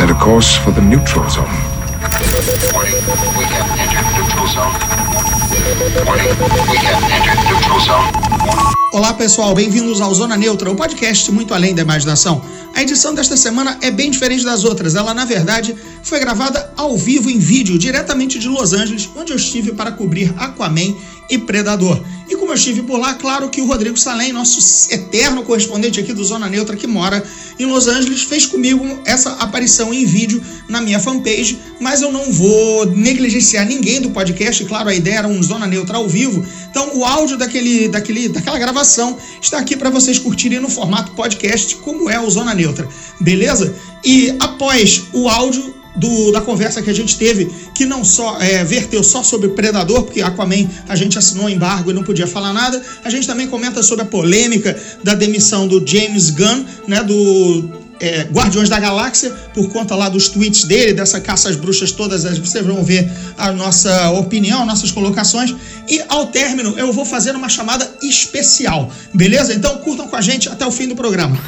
set a course for the neutral zone. Warning, we have entered neutral zone. Olá pessoal, bem-vindos ao Zona Neutra, o podcast muito além da imaginação. A edição desta semana é bem diferente das outras. Ela, na verdade, foi gravada ao vivo em vídeo, diretamente de Los Angeles, onde eu estive para cobrir Aquaman e Predador. E como eu estive por lá, claro que o Rodrigo Salem, nosso eterno correspondente aqui do Zona Neutra, que mora em Los Angeles, fez comigo essa aparição em vídeo na minha fanpage, mas eu não vou negligenciar ninguém do podcast, claro, a ideia era um Zona Neutra ao vivo, então o áudio daquele, daquele, daquela gravação está aqui para vocês curtirem no formato podcast, como é o Zona Neutra, beleza? E após o áudio, do, da conversa que a gente teve, que não só é, verteu só sobre Predador, porque Aquaman a gente assinou embargo e não podia falar nada, a gente também comenta sobre a polêmica da demissão do James Gunn, né, do é, Guardiões da Galáxia, por conta lá dos tweets dele, dessa caça às bruxas todas, vocês vão ver a nossa opinião, nossas colocações. E ao término, eu vou fazer uma chamada especial, beleza? Então curtam com a gente até o fim do programa.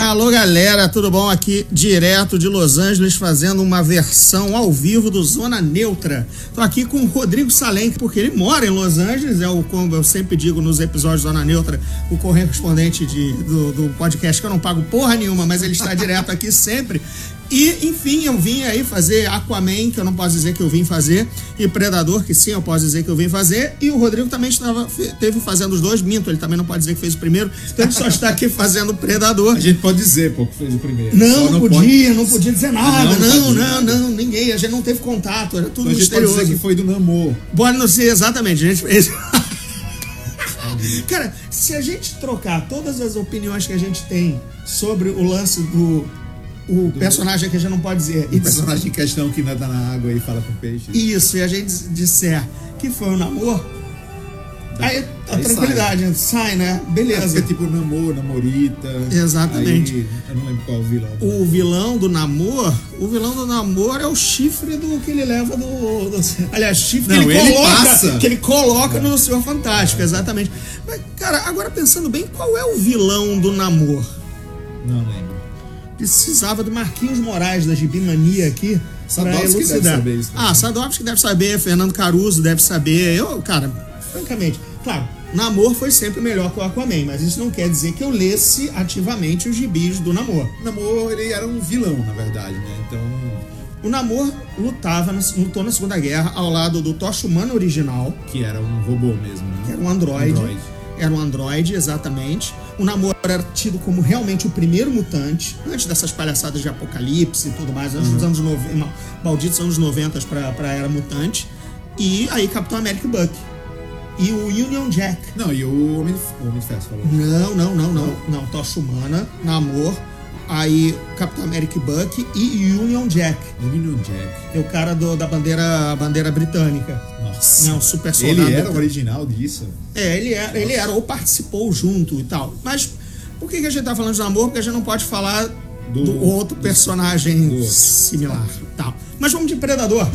Alô galera, tudo bom? Aqui direto de Los Angeles fazendo uma versão ao vivo do Zona Neutra. Tô aqui com o Rodrigo Salem, porque ele mora em Los Angeles, é o, como eu sempre digo nos episódios Zona Neutra, o correspondente de, do, do podcast que eu não pago porra nenhuma, mas ele está direto aqui sempre. E, enfim, eu vim aí fazer Aquaman, que eu não posso dizer que eu vim fazer, e Predador, que sim, eu posso dizer que eu vim fazer, e o Rodrigo também estava, teve fazendo os dois, minto, ele também não pode dizer que fez o primeiro, então ele só está aqui fazendo Predador. A gente pode dizer, pô, que fez o primeiro. Não, não, podia, pode- não podia dizer nada, não, não, não, pode não, ninguém, a gente não teve contato, era tudo Então a gente pode misterioso. dizer que foi do Namor. Pode não ser exatamente, a gente fez. Cara, se a gente trocar todas as opiniões que a gente tem sobre o lance do o personagem que a gente não pode dizer, O personagem em questão que nada na água e fala com peixe. isso, e a gente disser que foi o namoro, aí a aí tranquilidade sai, né? É, Beleza. fica tipo Namor, Namorita. Exatamente. Aí, eu não lembro qual é o vilão. O vilão do namoro, o vilão do namoro é o chifre do que ele leva do. do- aliás, chifre Não, que ele ele coloca. passa. Que ele coloca no Senhor Fantástico, exatamente. Mas, cara, agora pensando bem, qual é o vilão do namoro? Não lembro. Precisava do Marquinhos Moraes da Gibimania aqui. Pra Sadowski deve saber isso também. Ah, Sadowski deve saber, Fernando Caruso deve saber. Eu, cara, francamente, claro, Namor foi sempre melhor que o Aquaman, mas isso não quer dizer que eu lesse ativamente os gibis do Namor. Namor, ele era um vilão, na verdade, né? Então. O Namor lutava, lutou na Segunda Guerra ao lado do Tocha Humano original, Que era um robô mesmo, né? que era um androide. Androide. Era um androide, exatamente. O Namor era tido como realmente o primeiro mutante, antes dessas palhaçadas de apocalipse e tudo mais, antes dos anos 90, malditos anos 90 pra, pra era mutante. E aí Capitão América e Buck. E o Union Jack. Não, e o Homem, de Ferro falou. Não, não, não, não. Não, Tocha Humana, Namor, aí Capitão América e Buck e Union Jack. Union Jack. É o cara do- da bandeira, bandeira britânica. Nossa. Não, super soldado. Ele era o original disso? É, ele era, ele era, ou participou junto e tal. Mas por que, que a gente tá falando de namoro? Porque a gente não pode falar do, Do- outro personagem do outro. similar. Tal. Mas vamos de Predador.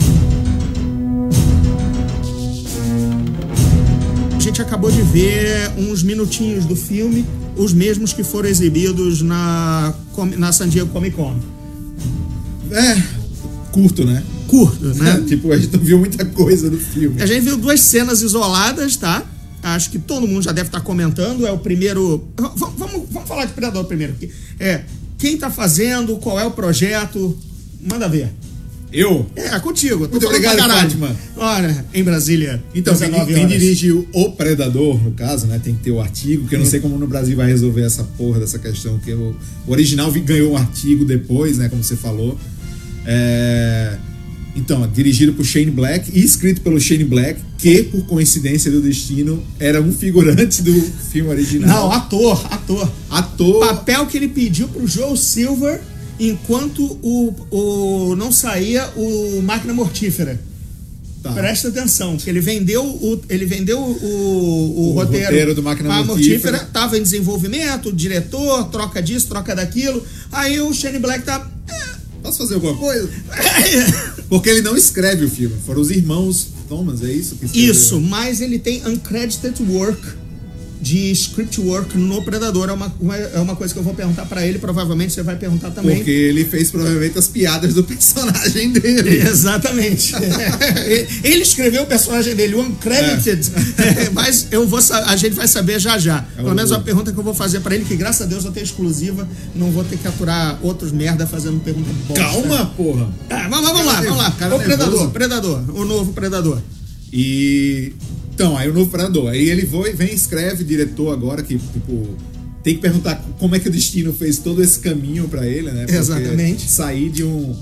A gente acabou de ver uns minutinhos do filme, os mesmos que foram exibidos na, na San Diego Comic Con. É, curto, né? Curto, né? tipo, a gente não viu muita coisa do filme. A gente viu duas cenas isoladas, tá? Acho que todo mundo já deve estar comentando. É o primeiro. V- Vamos, vamos falar de Predador primeiro. É, quem tá fazendo, qual é o projeto. Manda ver. Eu? É, contigo. Muito obrigado. Fátima. Olha, em Brasília. Então, quem, 19 quem dirige o, Predador, no caso, né? Tem que ter o artigo, porque eu não sei como no Brasil vai resolver essa porra dessa questão, que o, o original ganhou um artigo depois, né? Como você falou. É, Então, dirigido por Shane Black e escrito pelo Shane Black, que, por coincidência do destino, era um figurante do filme original. Não, ator, ator. Ator. Papel que ele pediu pro Joe Silver enquanto o, o não saía o Máquina Mortífera. Tá. Presta atenção, que ele vendeu o, ele vendeu o, o, O roteiro, roteiro do Máquina pra Mortífera. tava em desenvolvimento, o diretor, troca disso, troca daquilo. Aí o Shane Black tá. Posso fazer alguma coisa? Porque ele não escreve o filme. Foram os irmãos Thomas, é isso? Isso, mas ele tem uncredited work de script work no Predador. É uma, uma- é uma coisa que eu vou perguntar pra ele, provavelmente você vai perguntar também. Porque ele fez provavelmente as piadas do personagem dele. Exatamente. Ele escreveu o personagem dele, o Uncredited. É, Mas eu vou, a gente vai saber já já. Pelo o- menos uma pergunta que eu vou fazer pra ele, que graças a Deus eu tenho exclusiva. Não vou ter que aturar outros merda fazendo pergunta bosta. Calma, porra! Ah, vamos, vamos lá, vamos lá. Cara o Predador, nervoso. Predador, o novo Predador. E. Então, aí o novo Predador. Aí ele foi, vem, escreve, diretor agora, que, tipo. Tem que perguntar como é que o destino fez todo esse caminho pra ele, né? Porque Exatamente. Sair de um.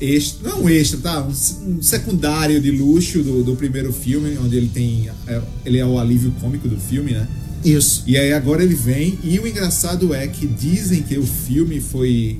Extra, não um extra, tá? Um, um secundário de luxo do, do primeiro filme, onde ele tem. é, ele é o alívio cômico do filme, né? Isso. E aí agora ele vem, e o engraçado é que dizem que o filme foi.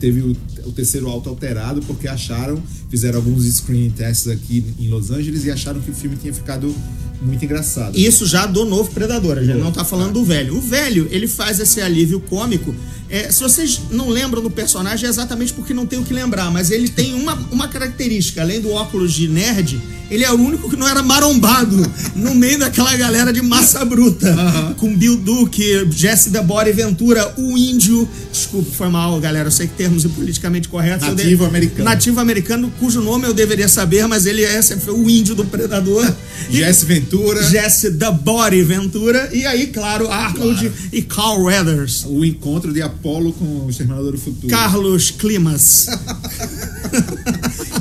teve o, o terceiro alto alterado porque acharam, fizeram alguns screening tests aqui em Los Angeles e acharam que o filme tinha ficado muito engraçado. Isso já do novo Predador, a gente não tá falando do velho. O velho, ele faz esse alívio cômico. É, se vocês não lembram do personagem, é exatamente porque não tem o que lembrar, mas ele tem uma, uma característica, além do óculos de nerd, ele é o único que não era marombado no meio daquela galera de massa bruta. Com Bill Duke, Jesse the Body Ventura, o índio. Desculpa, foi mal, galera. Eu sei que termos politicamente corretos. Nativo americano. Nativo americano, cujo nome eu deveria saber, mas ele é sempre foi o índio do Predador. E- Jesse Ventura, Jesse Body Ventura e aí, claro, Arnold e Carl Weathers. o encontro de Apollo com o Exterminador do Futuro. Carlos Climas.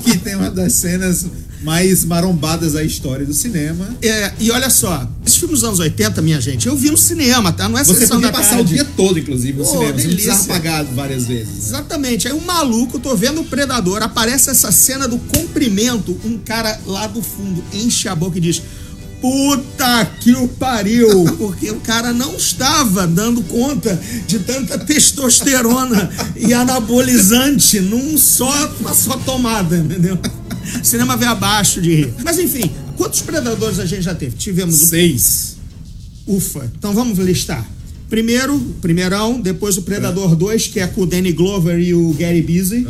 Que tem uma das cenas mais marombadas da história do cinema. É, e olha só, esses filmes dos anos 80, minha gente, eu vi no cinema, tá? Não é Você sessão podia passar tarde. o dia todo, inclusive, no Pô, cinema. Você delícia. precisava pagar várias vezes. Exatamente. Aí o maluco, tô vendo o Predador, aparece essa cena do comprimento, um cara lá do fundo enche a boca e diz: Puta que o pariu! Porque o cara não estava dando conta de tanta testosterona e anabolizante num só, uma só tomada, entendeu? Cinema veio abaixo de rir. Mas enfim, quantos predadores a gente já teve? Tivemos o Seis. Ufa. Então vamos listar. Primeiro, o primeirão, depois o Predador 2, que é com o Danny Glover e o Gary Busey,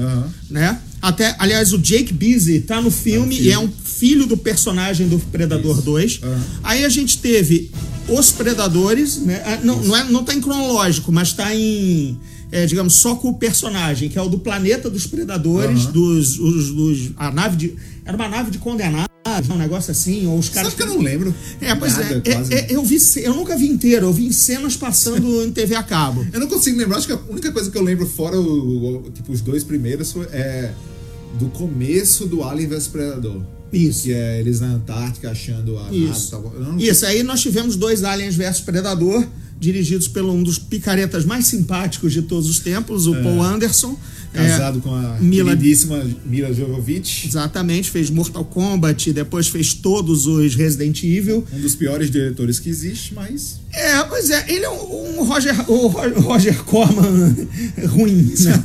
né? Até, aliás, o Jake Busey tá no filme filme. e é um filho do personagem do Predador 2. Aham. Aí a gente teve Os Predadores, né? Ah, Não, não, é, não tá em cronológico, mas tá em, é, digamos, só com o personagem, que é o do Planeta dos Predadores, dos, os- dos- a nave de, era uma nave de condenados, um negócio assim, ou os caras Sabe que eu não lembro? é, pois Nada, é, é, é, Eu vi, eu nunca vi inteiro, eu vi em cenas passando em TV a cabo. Eu não consigo lembrar, acho que a única coisa que eu lembro fora o, o- tipo, os dois primeiros foi, é do começo do Alien vs Predador. Isso. Que é eles na Antártica achando a nave Isso. tal. Eu não- Isso, aí nós tivemos dois Aliens vs Predador, dirigidos pelo um dos picaretas mais simpáticos de todos os tempos, o Paul Anderson. É, Casado com a Mila- queridíssima Mila Jovovich, exatamente, fez Mortal Kombat, depois fez todos os Resident Evil. um dos piores diretores que existe, mas É, pois é, ele é um, um Roger, o Ro- Roger Corman ruim, né?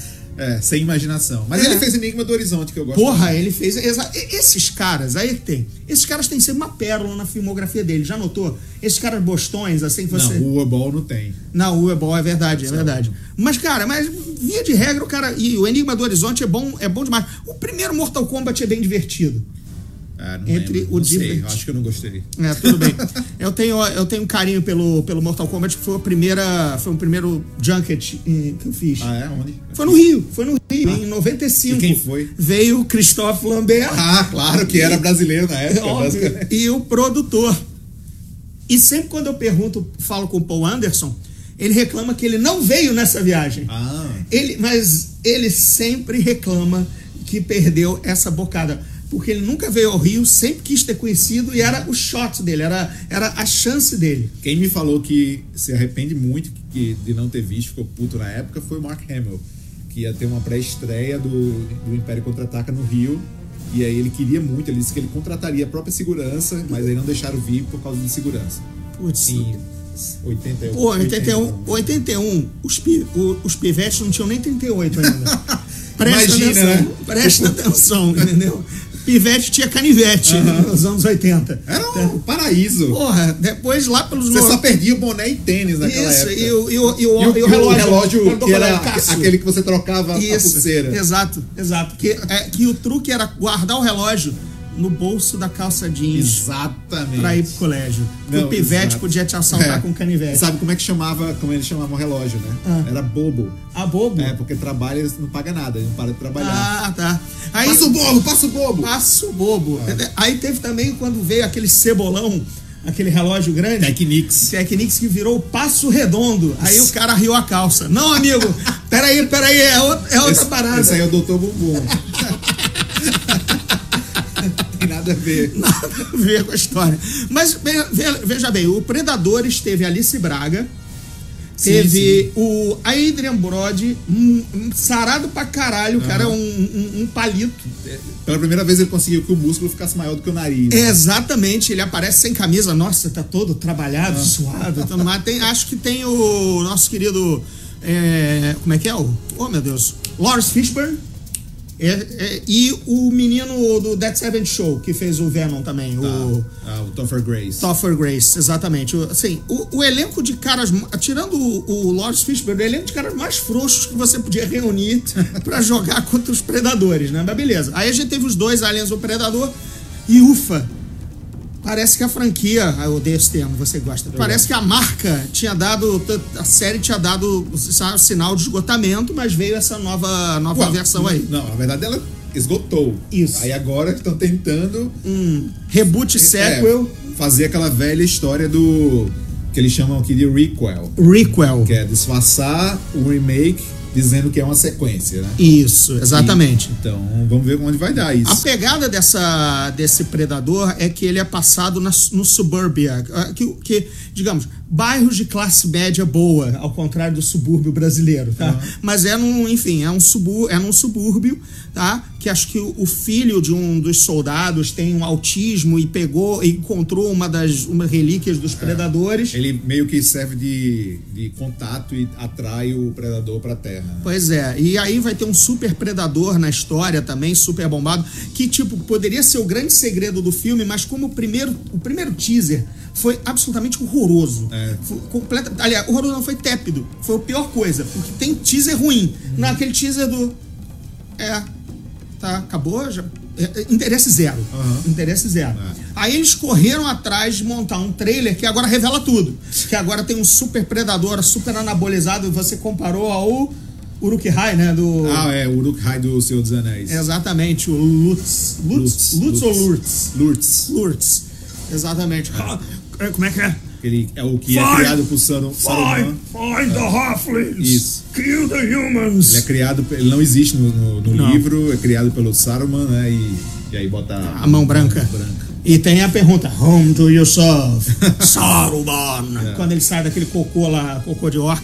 é, sem imaginação. Mas É. ele fez Enigma do Horizonte, que eu gosto. Porra, ele fez. Esses caras, aí que tem. Esses caras têm sempre uma pérola na filmografia dele, já notou? Esses caras bostões, assim que você. Não, o Ball não tem. O é bom, é verdade, é verdade. Mas, cara, mas via de regra, o cara. E o Enigma do Horizonte é bom, é bom demais. O primeiro Mortal Kombat é bem divertido. Ah, Entre lembro. o não sei, acho que eu não gostei. É, tudo bem. eu, tenho, eu tenho um carinho pelo, pelo Mortal Kombat, que foi a primeira. Foi o primeiro junket que eu fiz. Ah, é? Onde? Foi no Rio, foi no Rio, em 95. E quem foi? Veio o Christophe Lambert. Ah, claro que era brasileiro na época. Óbvio. E o produtor. E sempre quando eu pergunto, falo com o Paul Anderson, ele reclama que ele não veio nessa viagem. Ah, Ele, mas ele sempre reclama que perdeu essa bocada. Porque ele nunca veio ao Rio, sempre quis ter conhecido e era o shot dele, era, era a chance dele. quem me falou que se arrepende muito que- de não ter visto, ficou puto na época, foi o Mark Hamill, que ia ter uma pré-estreia do, do Império Contra-Ataca no Rio. E aí ele queria muito, ele disse que ele contrataria a própria segurança, mas aí não deixaram vir por causa de segurança. Putz. Em 81. Pô, 81, 81 os, pi, os pivetes não tinham nem 38 ainda. Presta Imagina, atenção, né? presta atenção, entendeu? Pivete tinha canivete nos anos 80. Era um paraíso. Porra, depois lá pelos Você no- só perdia o boné e tênis naquela Isso, época. e o, e o, e o, E o, e o relógio, relógio que era Cássio. aquele que você trocava a Isso, pulseira. exato, exato. Que, é, que o truque era guardar o relógio no bolso da calça jeans Exatamente. pra ir pro colégio. Não, o pivete exato. podia te assaltar É. com canivete. Sabe como é que chamava, como eles chamavam o relógio, né? Ah. Era bobo. Ah, bobo? É, porque trabalha, não paga nada, ele não para de trabalhar. Ah, tá. Aí, passa o bobo, passa o bobo! Passo bobo. Ah. Aí teve também quando veio aquele cebolão, aquele relógio grande. Technics. Technics que virou o passo redondo. Aí o cara riu a calça. Não, amigo, peraí, peraí, é outra, é outra Esse, parada. esse aí é o Dr. Bumbum. nada a ver. Nada a ver com a história. Mas ve- ve- veja bem, o Predadores teve Alice Braga, Sim, teve o Adrian Brody, um, um sarado pra caralho, o cara é um, um- um palito. Pela primeira vez ele conseguiu que o músculo ficasse maior do que o nariz. né? Exatamente, ele aparece sem camisa, nossa, tá todo trabalhado, Ah. suado, mais. Tem, acho que tem o nosso querido. é, como é que é? O, oh meu Deus, Lawrence Fishburne. É, é, e o menino do Dead Seventh Show, que fez o Venom também, o Ah, o Topher Grace. Topher Grace, exatamente. O- Assim, o, o elenco de caras, tirando o, o Lawrence Fishburne, o elenco de caras mais frouxos que você podia reunir pra jogar contra os predadores, né? Mas beleza. Aí a gente teve os dois aliens, o Predador e ufa. Parece que a franquia, ah, eu odeio esse termo, você gosta. Parece que a marca tinha dado, a série tinha dado sabe, sinal de esgotamento, mas veio essa nova, nova versão aí. Não, na verdade ela esgotou. Isso. Aí agora estão tentando Um reboot sequel, é, fazer aquela velha história do. que eles chamam aqui de requel. requel. Que é disfarçar o remake dizendo que é uma sequência, né? Isso, exatamente. Então, vamos ver onde vai dar isso. A pegada dessa, desse predador é que ele é passado na- no suburbia, que, que, digamos, bairros de classe média boa, ao contrário do subúrbio brasileiro, tá? Mas é num, enfim, é um subúrbio, é num subúrbio, tá? Que acho que o, filho de um dos soldados tem um autismo e pegou e encontrou uma das uma relíquias dos predadores. Ele meio que serve de, de contato e atrai o predador pra terra. né? Pois é, e aí vai ter um super predador na história também, super bombado, que tipo, poderia ser o grande segredo do filme, mas como o primeiro, o primeiro teaser foi absolutamente horroroso. É. Completa, aliás, horroroso não foi tépido, foi a pior coisa, porque tem teaser ruim. Naquele teaser do é, tá, acabou, já é, é, interesse zero. Aham. Interesse zero. É. Aí eles correram atrás de montar um trailer que agora revela tudo. Que agora tem um super predador, super anabolizado. Você comparou ao Uruk-hai, né? Do... Ah, é, o Uruk-hai do Senhor dos Anéis. Exatamente, o Lutz. Lutz, Lutz, ou Lurtz? Lurtz. Lurtz. Exatamente. Ah, Como é que é? Ele é o que é Find- criado por Sarum- Saruman. find the halflings. Isso. Kill the humans. Ele é criado, ele não existe no, no- no Não. livro, é criado pelo Saruman, né? E, e aí bota A mão branca. E tem a pergunta: Home to yourself, Saruman. Quando ele sai daquele cocô lá, cocô de orc,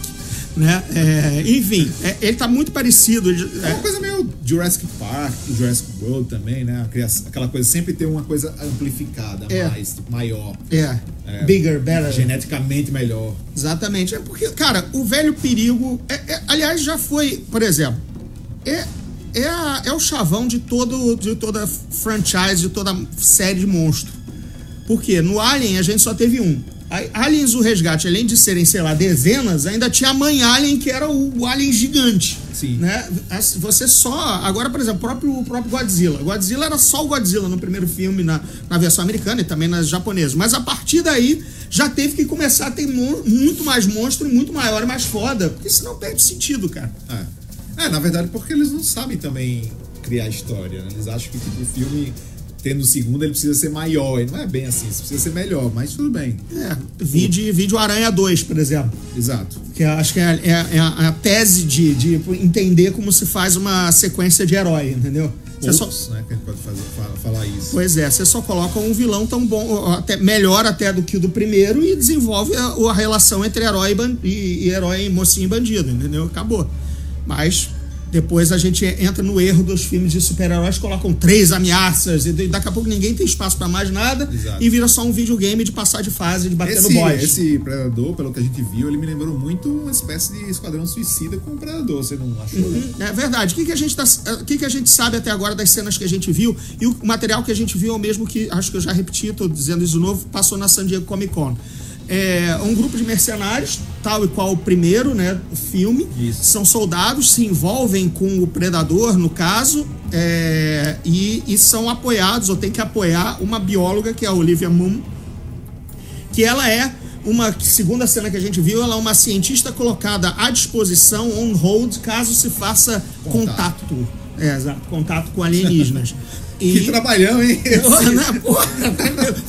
né? É, enfim, é- ele tá muito parecido. ele- É uma coisa meio Jurassic Park, Jurassic World também, né? Criação- aquela coisa, sempre ter uma coisa amplificada, É. mais, maior, É, É. bigger, better. geneticamente melhor. Exatamente. É porque, cara, o velho perigo. é- é- aliás, já foi, por exemplo, é, é, a- é o chavão de, todo, de toda franchise, de toda série de monstro. Por quê? No Alien a gente só teve um. Aliens o Resgate, além de serem, sei lá, dezenas, ainda tinha a mãe Alien, que era o, Alien gigante. Sim. Né? Você só. Agora, por exemplo, o próprio, o próprio Godzilla. Godzilla era só o Godzilla no primeiro filme, na, na versão americana e também nas japonesas. Mas a partir daí já teve que começar a ter mon- muito mais monstro, muito maior e mais foda. Porque senão perde sentido, cara. É. É, na verdade, porque eles não sabem também criar história, né? Eles acham que tipo, o filme, tendo o segundo, ele precisa ser maior. E não é bem assim, isso precisa ser melhor, mas tudo bem. É, vídeo, vídeo Aranha 2, por exemplo. Exato. Que eu acho que é, é- é a, tese de, de entender como se faz uma sequência de herói, entendeu? Você só, Poucos, né? Que a gente pode fazer, fala- falar isso. pois é, você só coloca um vilão tão bom, até, melhor até do que o do primeiro e desenvolve a, a relação entre herói e, e, e herói, mocinho e bandido, entendeu? Acabou. Mas depois a gente entra no erro dos filmes de super-heróis, colocam três ameaças e daqui a pouco ninguém tem espaço pra mais nada Exato. e vira só um videogame de passar de fase, de bater no Esse, boss. esse Predador, pelo que a gente viu, ele me lembrou muito uma espécie de Esquadrão Suicida com o Predador, você não achou? Uhum, É verdade. O que, que, a gente tá, o que, que a gente sabe até agora das cenas que a gente viu? E o material que a gente viu é o mesmo que, acho que eu já repeti, tô dizendo isso de novo, passou na San Diego Comic Con. É um grupo de mercenários, tal e qual o primeiro, né, o filme. Isso. São soldados, se envolvem com o predador, no caso, é, e, e são apoiados, ou tem que apoiar uma bióloga, que é a Olivia Moon, que ela é uma segunda cena que a gente viu, ela é uma cientista colocada à disposição on hold caso se faça Contato. contato, é, exato, contato com alienígenas. Que trabalhão, hein? Né, porra,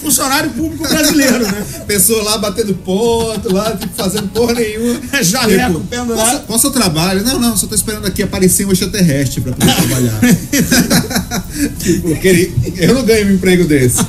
funcionário público brasileiro, né? Pessoa lá batendo ponto, lá tipo, fazendo porra nenhuma. Jaleco Tipo, pendurado. qual, qual o seu trabalho? Não, não, só tô esperando aqui aparecer um extraterrestre pra poder trabalhar. tipo, eu, não ganho um emprego desse.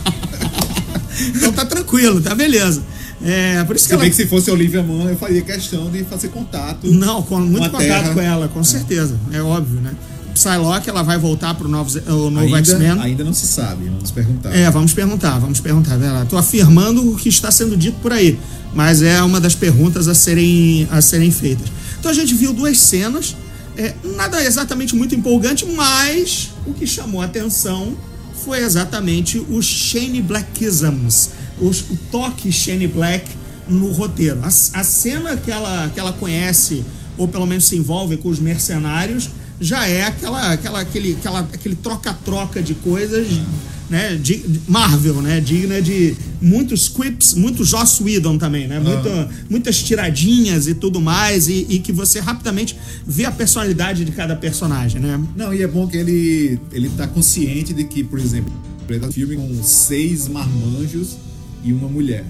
Então tá tranquilo, tá beleza. É, por isso que Se ela. bem que se fosse a Olivia Mann, eu faria questão de fazer contato. Não, com muito a contato Terra. com ela, com certeza. É óbvio, né? Psylocke, ela vai voltar pro novo, o novo X-Men. Ainda, não se sabe, vamos perguntar. É, vamos perguntar, vamos perguntar. Tô afirmando o que está sendo dito por aí, mas é uma das perguntas a serem, a serem feitas. Então a gente viu duas cenas, é, nada exatamente muito empolgante, mas o que chamou a atenção foi exatamente os Shane Blackisms, os, o toque Shane Black no roteiro. A, a cena que ela, que ela conhece, ou pelo menos se envolve com os mercenários, já é aquela, aquela, aquele, aquela, aquele troca-troca de coisas, né? De, Marvel, né? Digna de muitos quips, muito Joss Whedon também, né? Muita- muitas tiradinhas e tudo mais, e, e que você rapidamente vê a personalidade de cada personagem, né? Não, e é bom que ele, ele tá consciente de que, por exemplo, ele tá filme com seis marmanjos e uma mulher.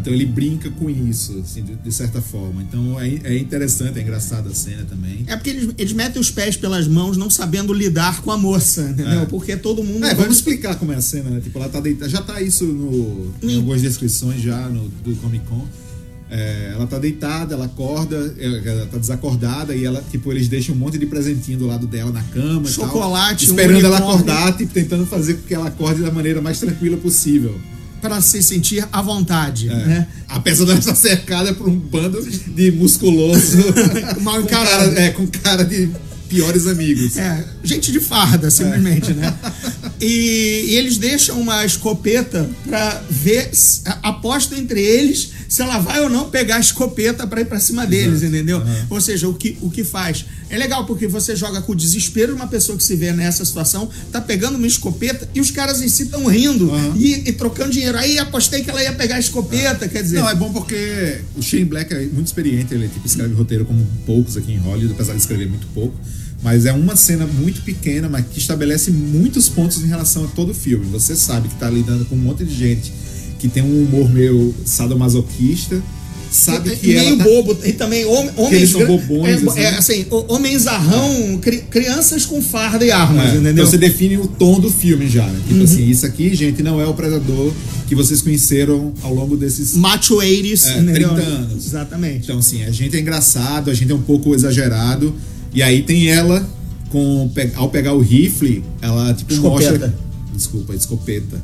Então ele brinca com isso, assim, de, de certa forma. Então é, é interessante, é engraçada a cena também. É porque eles, eles metem os pés pelas mãos, não sabendo lidar com a moça, entendeu? É. Porque todo mundo. É, vamos explicar como é a cena, né? Tipo, ela tá deitada. Já tá isso no, em algumas descrições já no, do Comic Con. É, ela tá deitada, ela acorda, ela tá desacordada e ela, tipo, eles deixam um monte de presentinho do lado dela na cama. e tal, Chocolate, um esperando ela acordar, tipo, tentando fazer com que ela acorde da maneira mais tranquila possível. Para se sentir à vontade, É. né? Apesar dela estar cercada por um bando de musculoso Mal com encarado. cara, é, com cara de piores amigos. É, gente de farda, simplesmente, né? E, e eles deixam uma escopeta pra ver, aposta entre eles se ela vai ou não pegar a escopeta pra ir pra cima deles, entendeu? Ou seja, o que, o que faz. É legal porque você joga com o desespero de uma pessoa que se vê nessa situação, tá pegando uma escopeta e os caras em si estão rindo Aham. e, e trocando dinheiro. Aí apostei que ela ia pegar a escopeta, quer dizer. Não, é bom porque o Shane Black é muito experiente, ele tipo, escreve roteiro como poucos aqui em Hollywood, apesar de escrever muito pouco. Mas é uma cena muito pequena, mas que estabelece muitos pontos em relação a todo o filme. Você sabe que tá lidando com um monte de gente que tem um humor meio sadomasoquista, sabe que meio ela tá- bobo e também hom- homens eles são bobões, é, assim. é, assim, homens zarrão cri- crianças com farda e armas É, entendeu Então você define o tom do filme já, né? Uhum. Tipo assim, isso aqui, gente, não é o predador que vocês conheceram ao longo desses macho 80s É, entendeu 30 anos. exatamente Então, assim, a gente é engraçado, a gente é um pouco exagerado. E aí tem ela, com ao pegar o rifle, ela, tipo, Escopeta. mostra. Desculpa, escopeta.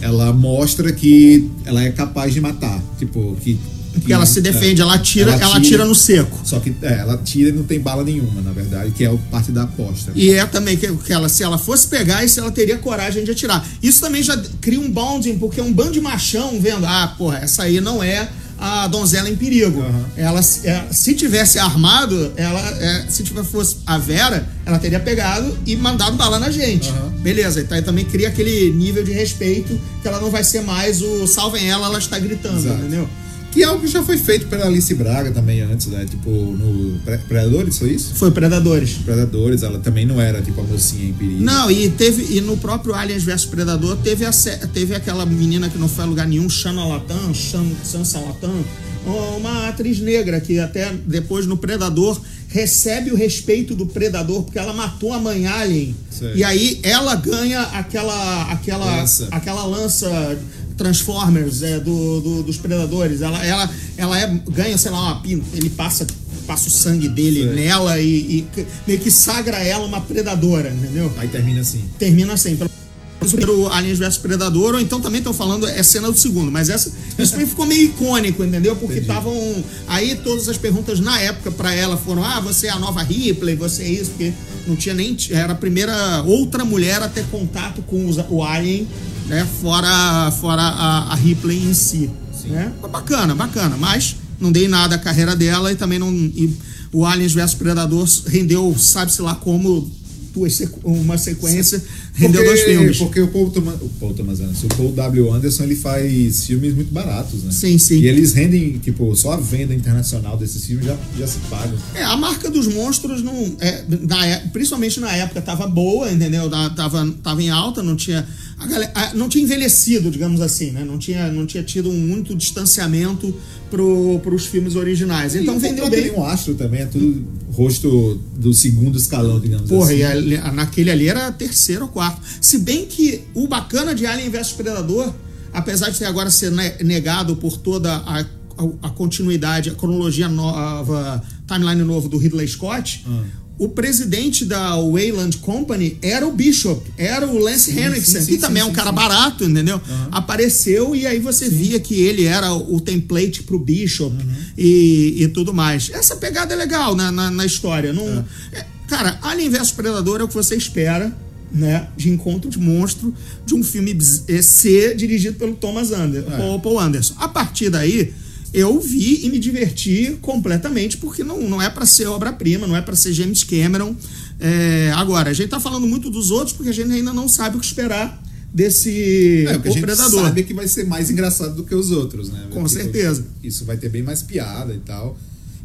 Ela mostra que ela é capaz de matar. Tipo, que. porque ela se defende ela atira ela, atira no seco Só que é, ela tira e não tem bala nenhuma, na verdade, que é o parte da aposta. e é também que, que ela, se ela fosse pegar, isso ela teria coragem de atirar. Isso também já cria um bonding, porque um bando de machão vendo, ah, porra, essa aí não é a donzela em perigo. Aham. Ela, é, se tivesse armado, ela, é, se tiver fosse a Vera, ela teria pegado e mandado bala na gente. Aham. Beleza, então aí também cria aquele nível de respeito que ela não vai ser mais o salvem ela, ela está gritando, Exato. entendeu? Que é algo que já foi feito pela Alice Braga também antes, né? Tipo, no Pre- Predadores, foi isso? Foi Predadores. Predadores, ela também não era, tipo, a mocinha em perigo. Não, e teve e no próprio Aliens vs Predador teve, a, teve aquela menina que não foi a lugar nenhum, Shana Latan, Shan, Sansa Latan, uma atriz negra que até depois no Predador recebe o respeito do Predador porque ela matou a mãe Alien. Sei. E aí ela ganha aquela aquela Lança. aquela lança Transformers é, do, do- dos Predadores. Ela ela ela é, ganha, sei lá, uma pin- ele passa passa o sangue dele Sei. nela e, e meio que sagra ela uma predadora, entendeu? Aí termina assim. termina assim. Pelo o Aliens vs Predador, ou então também estão falando, é cena do segundo, mas essa, isso também ficou meio icônico, entendeu? Porque estavam. Aí todas as perguntas na época pra ela foram: ah, você é a nova Ripley, você é isso, porque não tinha nem. Era a primeira outra mulher a ter contato com os- o Alien, né? Fora, fora a, a Ripley em si. Né? Bacana, bacana. Mas não dei nada à carreira dela e também não. E o Aliens vs Predador rendeu, sabe-se lá como, duas sequ- uma sequência, rendeu porque, dois filmes. Porque o Paul, Thomas, o Paul Thomas Anderson, o Paul W. Anderson, ele faz filmes muito baratos, né? Sim, sim. E eles rendem, tipo, só a venda internacional desses filmes já, já se paga. É, a marca dos monstros não. É, na é- principalmente na época tava boa, entendeu? Tava, tava em alta, não tinha. A galera, a- não tinha envelhecido, digamos assim, né? Não tinha, não tinha tido um muito distanciamento pro, pros filmes originais. Então e vendeu bem. Um astro também, é tudo rosto do segundo escalão, digamos Porra, assim. e ali- naquele ali era terceiro ou quarto. Se bem que o bacana de Alien vs Predador, apesar de ter agora ser ne- negado por toda a, a, a continuidade, a cronologia nova, timeline novo do Ridley Scott, Ah. O presidente da Wayland Company era o Bishop, era o Lance Sim, Henriksen, sim, que também é um cara barato, entendeu? Apareceu e aí você via que ele era o template pro Bishop Uhum. e, e tudo mais. Essa pegada é legal na, na, na história. Não, é, cara, Alien vs Predador é o que você espera. Né, de encontro de monstro de um filme C dirigido pelo Thomas Anderson, É. Paul Anderson. A partir daí, eu vi e me diverti completamente, porque não, não é para ser obra-prima, não é para ser James Cameron. É, agora, a gente tá falando muito dos outros porque a gente ainda não sabe o que esperar desse É, o que a O gente Predador. sabe é que vai ser mais engraçado do que os outros, né? Com certeza. Isso vai ter bem mais piada e tal.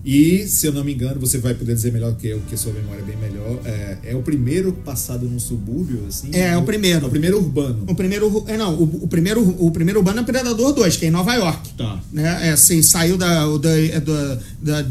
E, se eu não me engano, você vai poder dizer melhor que eu, porque sua memória é bem melhor. É, é o primeiro passado num subúrbio, assim? É, é o primeiro. É o primeiro urbano. O primeiro, é, não, o, o primeiro, o primeiro urbano é Predador 2, que é em Nova York. Tá. Né? É assim, saiu da, o da, é da,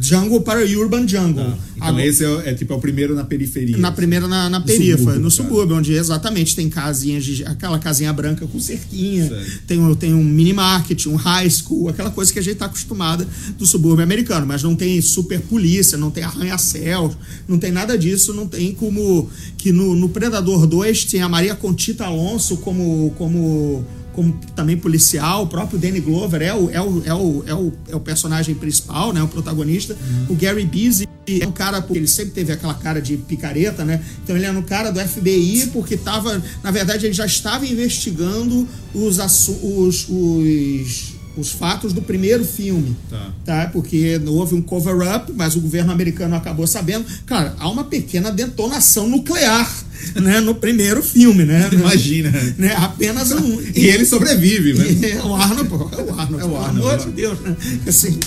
Jungle para Urban Jungle. Tá. Então Agora- esse é, é tipo é o primeiro na periferia. Na assim. primeira, na, na No subúrbio, no no subúrbio, onde exatamente tem casinhas, de, aquela casinha branca com cerquinha, Certo. tem, um- tem um mini market, um high school, aquela coisa que a gente tá acostumada do subúrbio americano, mas não tem super polícia, não tem arranha-céus, não tem nada disso, não tem como que no, no Predador 2 tem a Maria Contita Alonso como como como também policial, o próprio Danny Glover é o, é o, é o, é o, é o personagem principal, né, o protagonista. O Gary Busey é um cara, porque ele sempre teve aquela cara de picareta, né? Então ele era um cara do FBI porque tava, na verdade, ele já estava investigando os, os, os, os fatos do primeiro filme. Tá. Tá? Porque houve um cover-up, mas o governo americano acabou sabendo. Cara, há uma pequena detonação nuclear né, no primeiro filme, né? Imagina. Né? Apenas um. E ele sobrevive, né? É o Arnold, pô. É o Arnold. É o pelo amor é. de Deus, né? Assim,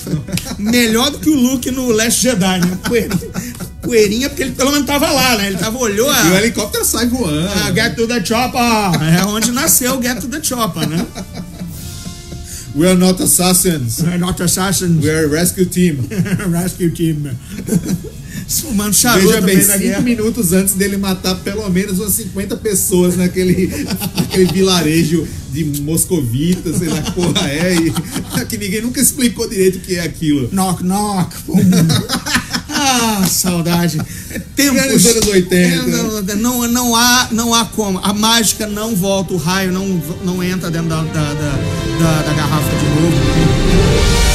melhor do que o Luke no Last Jedi, né? Poeirinha, poeirinha, porque ele pelo menos tava lá, né? Ele tava, olhou a. E o helicóptero sai voando. a Get to the Chopper! É onde nasceu o Get to the Chopper, né? We are not assassins. Not Assassins, We are a rescue team. Rescue Team. Fumando charuto Veja bem, cinco guerra. minutos antes dele matar pelo menos umas 50 pessoas naquele, naquele vilarejo de moscovitas, sei lá que porra é, e, que ninguém nunca explicou direito o que é aquilo. Knock, knock. Ah, saudade. É Tempos. Anos 80. É, não, não, não há, não há como. A mágica não volta, o raio não, não entra dentro da, da, da, da- da garrafa de novo.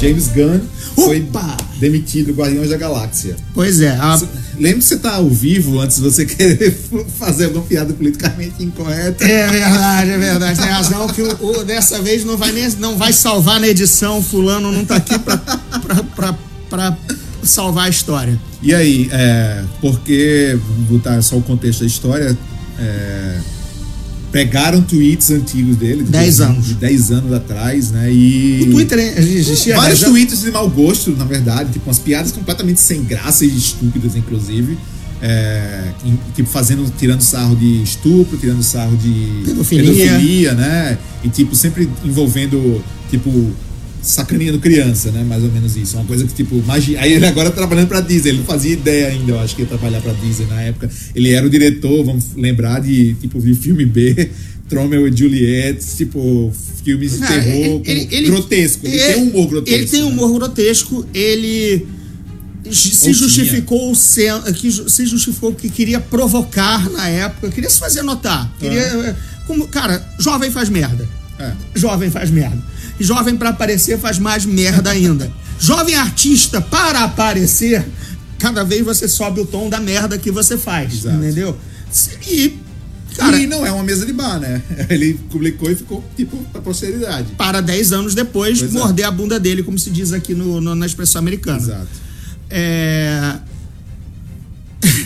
James Gunn foi Opa! demitido do Guardiões da Galáxia. Pois é. a- Lembra que você tá ao vivo antes de você querer fazer alguma piada politicamente incorreta? é verdade, é verdade. Tem razão que o, o- dessa vez não vai, nem, não vai salvar na edição. Fulano não tá aqui pra, pra, pra, pra salvar a história. E aí, é, porque, botar só o contexto da história, é, pegaram tweets antigos dele. de 10 anos. De 10 anos atrás, né? E. O Twitter existia. Vários tweets de mau gosto, na verdade, tipo, umas piadas completamente sem graça e estúpidas, inclusive. É, tipo, fazendo, tirando sarro de estupro, tirando sarro de Pedofilia. pedofilia, né? E tipo, sempre envolvendo, tipo, sacaneando criança, né? Mais ou menos isso. Uma coisa que, tipo, imagina. Aí ele agora trabalhando pra Disney, ele não fazia ideia ainda, eu acho que ia trabalhar pra Disney na época. Ele era o diretor, vamos lembrar de, tipo, de filme B. Tromeo e Juliet, tipo, filmes de Ah, terror com- grotesco. Ele, tem um humor grotesco. Ele tem um né? humor grotesco, ele se justificou que se justificou que queria provocar na época, queria se fazer notar. Queria, eh, como, cara, jovem faz merda. É. Jovem faz merda. E Jovem pra aparecer faz mais merda ainda. Jovem artista para aparecer, cada vez você sobe o tom da merda que você faz, Exato. entendeu? E Cara- e não é uma mesa de bar, né? Ele publicou e ficou, tipo, pra posteridade. Para 10 anos depois, Pois é. morder a bunda dele, como se diz aqui no, no- na expressão americana. Exato. É...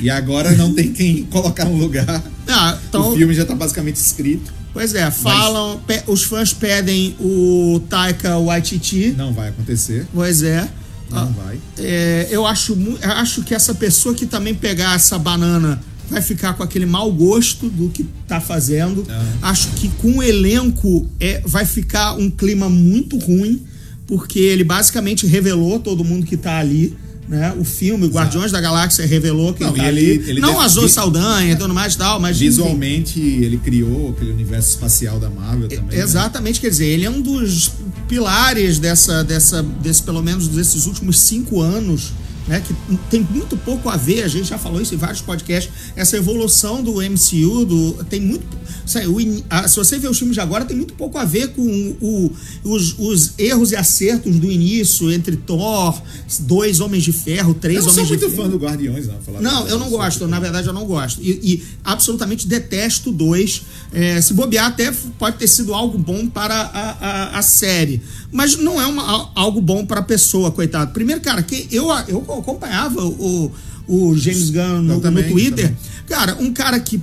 E agora não tem quem colocar no lugar. Ah, então, O filme já tá basicamente escrito. Pois é, falam, pe- os fãs pedem o Taika Waititi. Não vai acontecer. Pois é. Não Ah, vai. é, eu acho, acho que essa pessoa que também pegar essa banana vai ficar com aquele mau gosto do que tá fazendo. Ah. Acho que com o elenco é, vai ficar um clima muito ruim, porque ele basicamente revelou todo mundo que tá ali. Né? O filme Guardiões da Galáxia revelou quem Não, tá ali. ele- ele Não deve- a Zoe vi- Saldanha e tudo mais tal, mas. enfim. Visualmente, ele criou aquele universo espacial da Marvel também. né? Exatamente, quer dizer, ele é um dos pilares dessa, dessa, desse, pelo menos desses últimos cinco anos, né? Que tem muito pouco a ver, a gente já falou isso em vários podcasts, essa evolução do MCU, do, tem muito. sei, o in- a- se você vê os filmes de agora, tem muito pouco a ver com o, os, os erros e acertos do início entre Thor, dois Homens de Ferro, três Eu não Homens sou de muito Ferro. fã do Guardiões, não. falar Não, eu não sou gosto. Na verdade, eu não gosto. E, e absolutamente detesto dois. É, se bobear, até pode ter sido algo bom para a, a, a série. Mas não é uma, algo bom para a pessoa, coitado. Primeiro, cara, que eu, eu acompanhava o, o James Gunn no, também, no Twitter. também. Cara, um cara que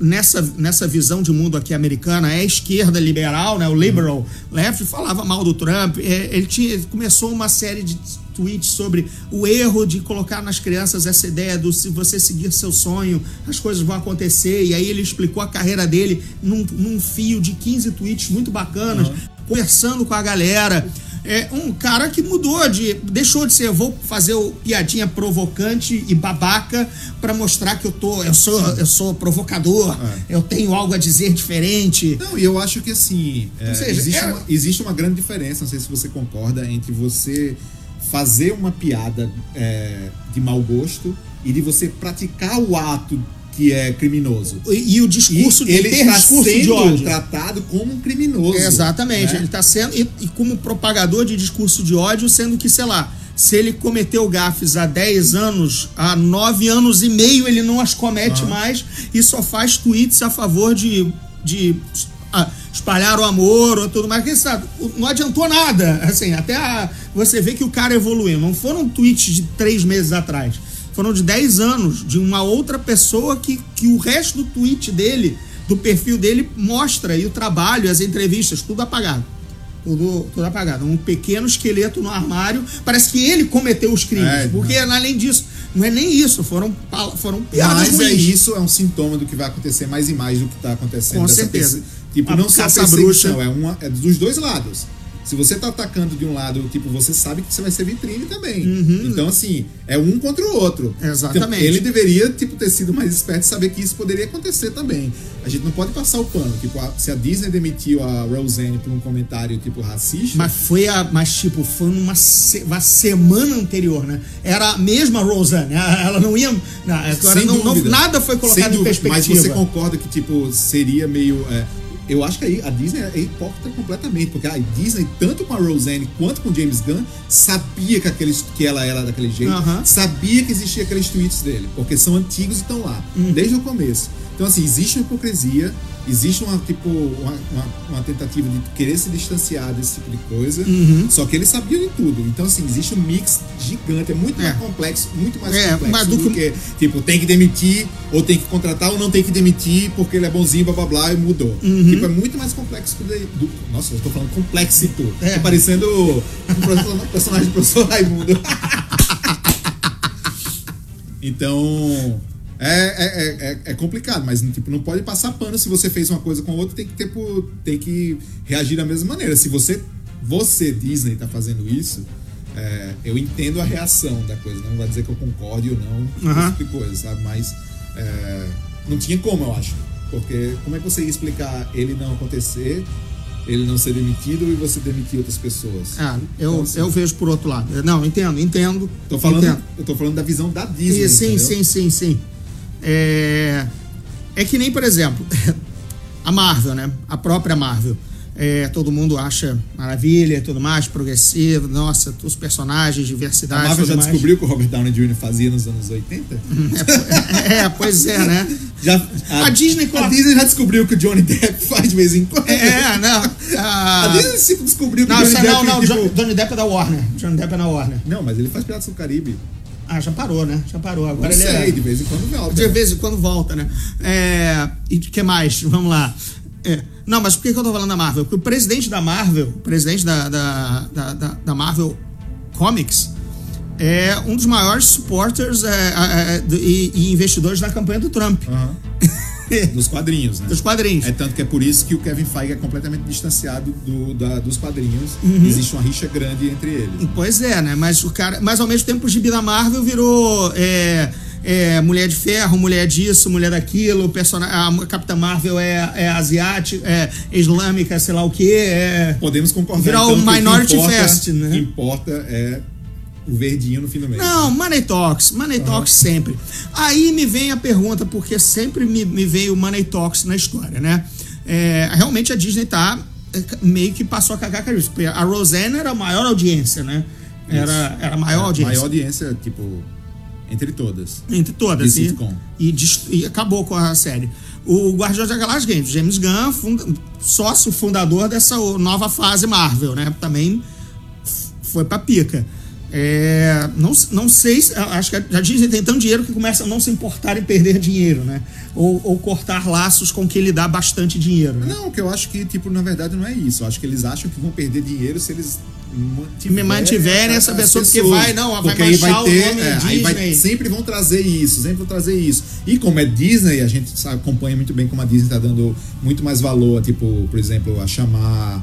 nessa, nessa visão de mundo aqui americana é esquerda liberal, né? O liberal left falava mal do Trump. É, ele tinha, ele começou uma série de tweets sobre o erro de colocar nas crianças essa ideia do se você seguir seu sonho, as coisas vão acontecer. E aí ele explicou a carreira dele num, num fio de 15 tweets muito bacanas, conversando com a galera. É um cara que mudou de. deixou de ser, vou fazer o piadinha provocante e babaca pra mostrar que eu tô. Eu sou, eu sou provocador, É. eu tenho algo a dizer diferente. Não, e eu acho que assim, é, Ou seja, existe, era- uma, existe uma grande diferença, não sei se você concorda, entre você fazer uma piada é, de mau gosto e de você praticar o ato que é criminoso. E, e o discurso e de ele está discurso de sendo ódio. tratado como um criminoso. Exatamente, né? ele está sendo. E, e como propagador de discurso de ódio, sendo que, sei lá, se ele cometeu gafes há 10 anos, há 9 anos e meio ele não as comete mais e só faz tweets a favor de. de ah, espalhar o amor ou tudo mais, que sabe, não adiantou nada. Assim, até a- você vê que o cara evoluiu. Não foram tweets de três meses atrás. Foram de 10 anos de uma outra pessoa que, que o resto do tweet dele, do perfil dele, mostra e o trabalho, as entrevistas, tudo apagado. Tudo, tudo apagado. Um pequeno esqueleto no armário. Parece que ele cometeu os crimes. É, porque, além disso, não é nem isso. Foram, foram piadas Mas é isso, é um sintoma do que vai acontecer mais e mais do que está acontecendo. Com certeza. Tipo, A não só a caça-bruxa. perseguição, é, uma, é dos dois lados. Se você tá atacando de um lado, tipo, você sabe que você vai ser vitrine também. Então, assim, é um contra o outro. Uhum. Exatamente. Então, ele deveria, tipo, ter sido mais esperto e saber que isso poderia acontecer também. A gente não pode passar o pano. Tipo, a- se a Disney demitiu a Roseanne por um comentário, tipo, racista... Mas foi a. Mas, tipo, foi numa se- uma semana anterior, né? Era a mesma Roseanne. Ela não ia. Não, agora não, não- nada foi colocado em perspectiva. Mas você concorda que, tipo, seria meio. é, eu acho que aí a Disney é hipócrita completamente, porque a Disney, tanto com a Roseanne quanto com o James Gunn, sabia que, aqueles, que ela era daquele jeito, Aham. sabia que existia aqueles tweets dele, porque são antigos e estão lá, Uhum. desde o começo. Então, assim, existe uma hipocrisia, existe uma, tipo, uma, uma, uma tentativa de querer se distanciar desse tipo de coisa, Uhum. só que ele sabia de tudo. Então, assim, existe um mix gigante, é muito É. mais complexo, muito mais É, complexo do, do que, tipo, tem que demitir, ou tem que contratar, ou não tem que demitir porque ele é bonzinho, blá blá blá, e mudou. Uhum. Tipo, é muito mais complexo que do, Nossa, eu tô falando complexito. É. Tô parecendo um person- personagem do professor Raimundo. então. É, é, é, é- é complicado, mas tipo, não pode passar pano se você fez uma coisa com outra, tem que, ter, por- tem que reagir da mesma maneira. Se você, você Disney, tá fazendo isso, é, eu entendo a reação da coisa. Não vai dizer que eu concorde ou não esse tipo de coisa, sabe? Mas é, não tinha como, eu acho. Porque como é que você ia explicar ele não acontecer, ele não ser demitido e você demitir outras pessoas? Ah, eu, Então, assim, eu vejo por outro lado. Não, entendo, entendo. Tô falando, entendo. eu tô falando da visão da Disney. E, sim, entendeu? sim, sim, sim. É, é que nem, por exemplo, a Marvel, né? A própria Marvel. É, todo mundo acha maravilha e tudo mais, progressivo, nossa, os personagens, diversidade. A Marvel já mais. descobriu o que o Robert Downey Jr. fazia nos anos 80? É, é, pois é, né? Já, A Disney a Disney já descobriu que o Johnny Depp faz de vez em quando. É, não. A A... Disney sempre descobriu que Não, o Johnny isso, Depp não, não, tipo... Johnny- Depp é da Warner. Johnny Depp é na Warner. Não, mas ele faz Piratas do Caribe. Ah, já parou, né? Já parou. Agora Não é. sei, de vez em quando volta. De vez em quando volta, né? É, e o que mais? Vamos lá. É, não, mas por que, que eu tô falando da Marvel? Porque o presidente da Marvel, o presidente da, da, da, da- Marvel Comics, é um dos maiores supporters é, é, é, e, e investidores da campanha do Trump. Aham. Dos quadrinhos, né? Dos quadrinhos. É tanto que é por isso que o Kevin Feige é completamente distanciado do, da- dos quadrinhos. Uhum. Existe uma rixa grande entre eles. Pois é, né? Mas o cara. Mas ao mesmo tempo o gibi da Marvel virou. é, é, mulher de ferro, mulher disso, mulher daquilo, persona- a Capitã Marvel é, é asiática, é islâmica, sei lá o que, é. Podemos concordar Virar então, o que que Minority importa- Fest, né? O que importa é o verdinho no fim do mês. Não, Money Talks, Money Talks sempre. Aí me vem a pergunta, porque sempre me, me veio o Money Talks na história, né? É, realmente a Disney tá é, meio que passou a cagar com isso. porque A Roseanne era a maior audiência, né? Era, era a maior audiência. Maior audiência, tipo, entre todas. Entre todas. E, e, e acabou com a série. O Guardiões da Galáxia James Gunn, funda- sócio fundador dessa nova fase Marvel, né? Também foi pra pica. É, não, não sei, se- acho que a Disney tem tanto dinheiro que começa a não se importar em perder dinheiro, né? Ou, ou cortar laços com que ele dá bastante dinheiro, né? Não, que eu acho que, tipo, na verdade não é isso. Eu acho que eles acham que vão perder dinheiro se eles Me mantiverem essa pessoa, porque vai- não, vai porque aí manchar vai o ter, nome é, aí vai- Disney. sempre vão trazer isso, sempre vão trazer isso. E como é Disney, a gente sabe, acompanha muito bem como a Disney tá dando muito mais valor, tipo, por exemplo, a chamar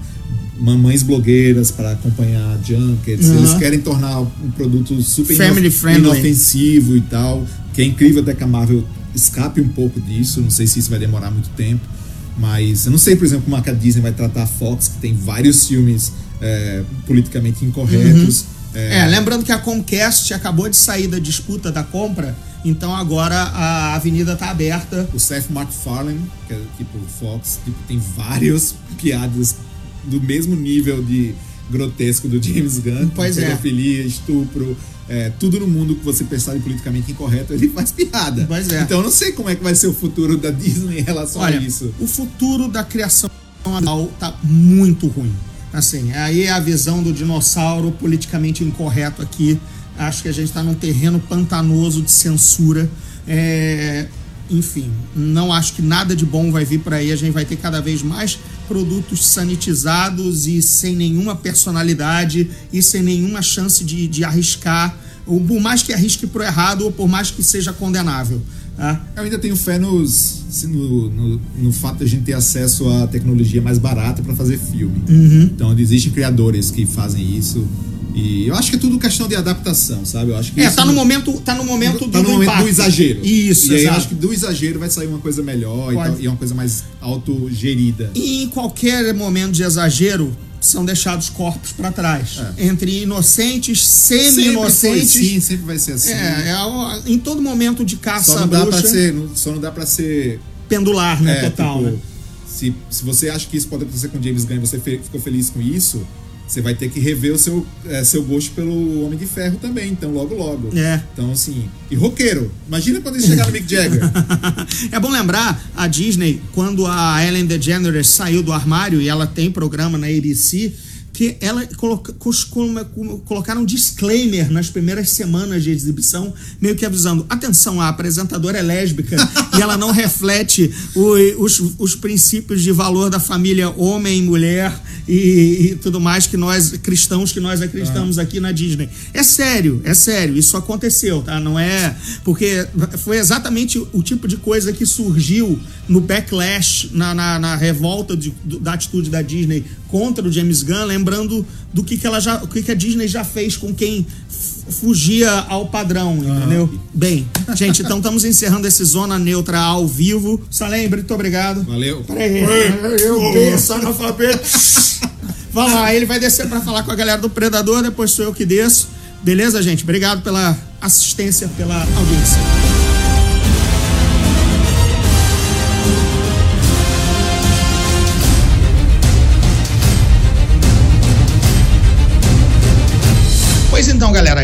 mamães blogueiras para acompanhar junkets. Uhum. Eles querem tornar um produto super Family inof- friendly. inofensivo e tal. Que é incrível até que a Marvel escape um pouco disso. Não sei se isso vai demorar muito tempo. Mas eu não sei, por exemplo, como a Disney vai tratar a Fox, que tem vários filmes é, politicamente incorretos. É, É, lembrando que a Comcast acabou de sair da disputa da compra, então agora a avenida tá aberta. O Seth MacFarlane, que é tipo Fox, tipo, tem várias piadas do mesmo nível de grotesco do James Gunn. Pois é. pedofilia, estupro, é, tudo no mundo que você pensar de politicamente incorreto, ele faz piada. Pois é. Então eu não sei como é que vai ser o futuro da Disney em relação Olha, a isso. o futuro da criação animal tá muito ruim. Assim, aí é a visão do dinossauro politicamente incorreto aqui. Acho que a gente está num terreno pantanoso de censura. É, enfim, não acho que nada de bom vai vir por aí. A gente vai ter cada vez mais produtos sanitizados e sem nenhuma personalidade e sem nenhuma chance de, de arriscar, ou por mais que arrisque pro errado ou por mais que seja condenável. Tá? Eu ainda tenho fé nos, assim, no, no, no fato de a gente ter acesso à tecnologia mais barata para fazer filme. Uhum. Então existem criadores que fazem isso. E eu acho que é tudo questão de adaptação, sabe? Eu acho que É, isso tá no não- momento, tá no momento do, tá no momento impacto. do exagero. Isso, E aí eu acho que do exagero vai sair uma coisa melhor e, tal, e uma coisa mais autogerida. E em qualquer momento de exagero, são deixados corpos para trás. É. Entre inocentes, semi-inocentes. assim, sempre vai ser assim. É, é em todo momento de caça só não dá pra bruxa, ser, não- só não dá para ser pendular, né? é, total. tipo, né? se, se você acha que isso pode acontecer com James Gunn e você fe- ficou feliz com isso, você vai ter que rever o seu, é, seu gosto pelo Homem de Ferro também, então logo logo. É. Então assim, e roqueiro, imagina quando eles chegaram no Mick Jagger. é bom lembrar, a Disney, quando a Ellen DeGeneres saiu do armário e ela tem programa na ABC, que ela coloca, cos- como- como- colocaram um disclaimer nas primeiras semanas de exibição, meio que avisando: atenção, a apresentadora é lésbica e ela não reflete o- os, os princípios de valor da família homem, mulher e, e tudo mais que nós cristãos que nós acreditamos aqui na Disney. É sério, é sério, isso aconteceu, tá? Não é. Porque foi exatamente o tipo de coisa que surgiu no backlash, na, na, na revolta de- da atitude da Disney contra o James Gunn, lembrando do que, que ela já. O que, que a Disney já fez com quem fugia ao padrão, entendeu? Bem, gente, então estamos encerrando esse Zona Neutra ao vivo. Salem, muito obrigado. Valeu. Peraí, eu penso analfabeto. Vamos lá, ele vai descer para falar com a galera do Predador, depois sou eu que desço. Beleza, gente? Obrigado pela assistência, pela audiência.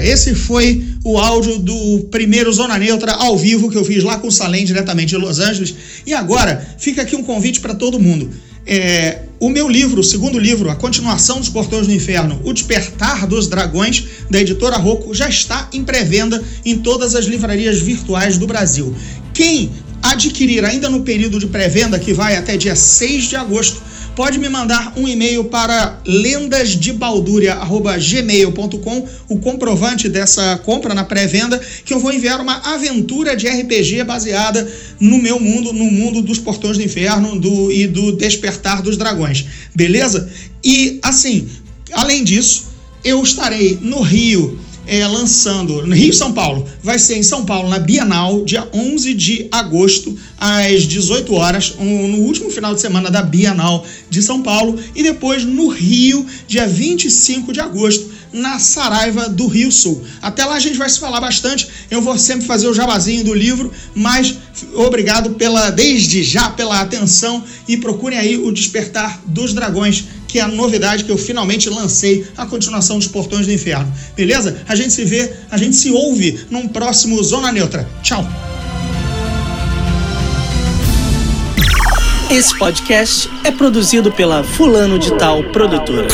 Esse foi o áudio do primeiro Zona Neutra ao vivo que eu fiz lá com o Salem, diretamente de Los Angeles. E agora, fica aqui um convite para todo mundo. É, o meu livro, o segundo livro, a continuação dos Portões do Inferno, O Despertar dos Dragões, da editora Rocco, já está em pré-venda em todas as livrarias virtuais do Brasil. Quem adquirir ainda no período de pré-venda, que vai até dia 6 de agosto, pode me mandar um e-mail para lendasdebalduria@gmail.com, o comprovante dessa compra na pré-venda, que eu vou enviar uma aventura de RPG baseada no meu mundo, no mundo dos Portões do Inferno do, e do Despertar dos Dragões. Beleza? E assim, além disso, eu estarei no Rio é, lançando no Rio São Paulo. Vai ser em São Paulo, na Bienal, dia 11 de agosto, às 18 horas, um, no último final de semana da Bienal de São Paulo. E depois no Rio, dia 25 de agosto, na Saraiva do Rio Sul. Até lá a gente vai se falar bastante. Eu vou sempre fazer o jabazinho do livro, mas obrigado pela desde já pela atenção e procurem aí o Despertar dos Dragões, que é a novidade que eu finalmente lancei, a continuação dos Portões do Inferno. Beleza? A gente se vê, a gente se ouve num próximo Zona Neutra. Tchau. Esse podcast é produzido pela Fulano de Tal Produtora.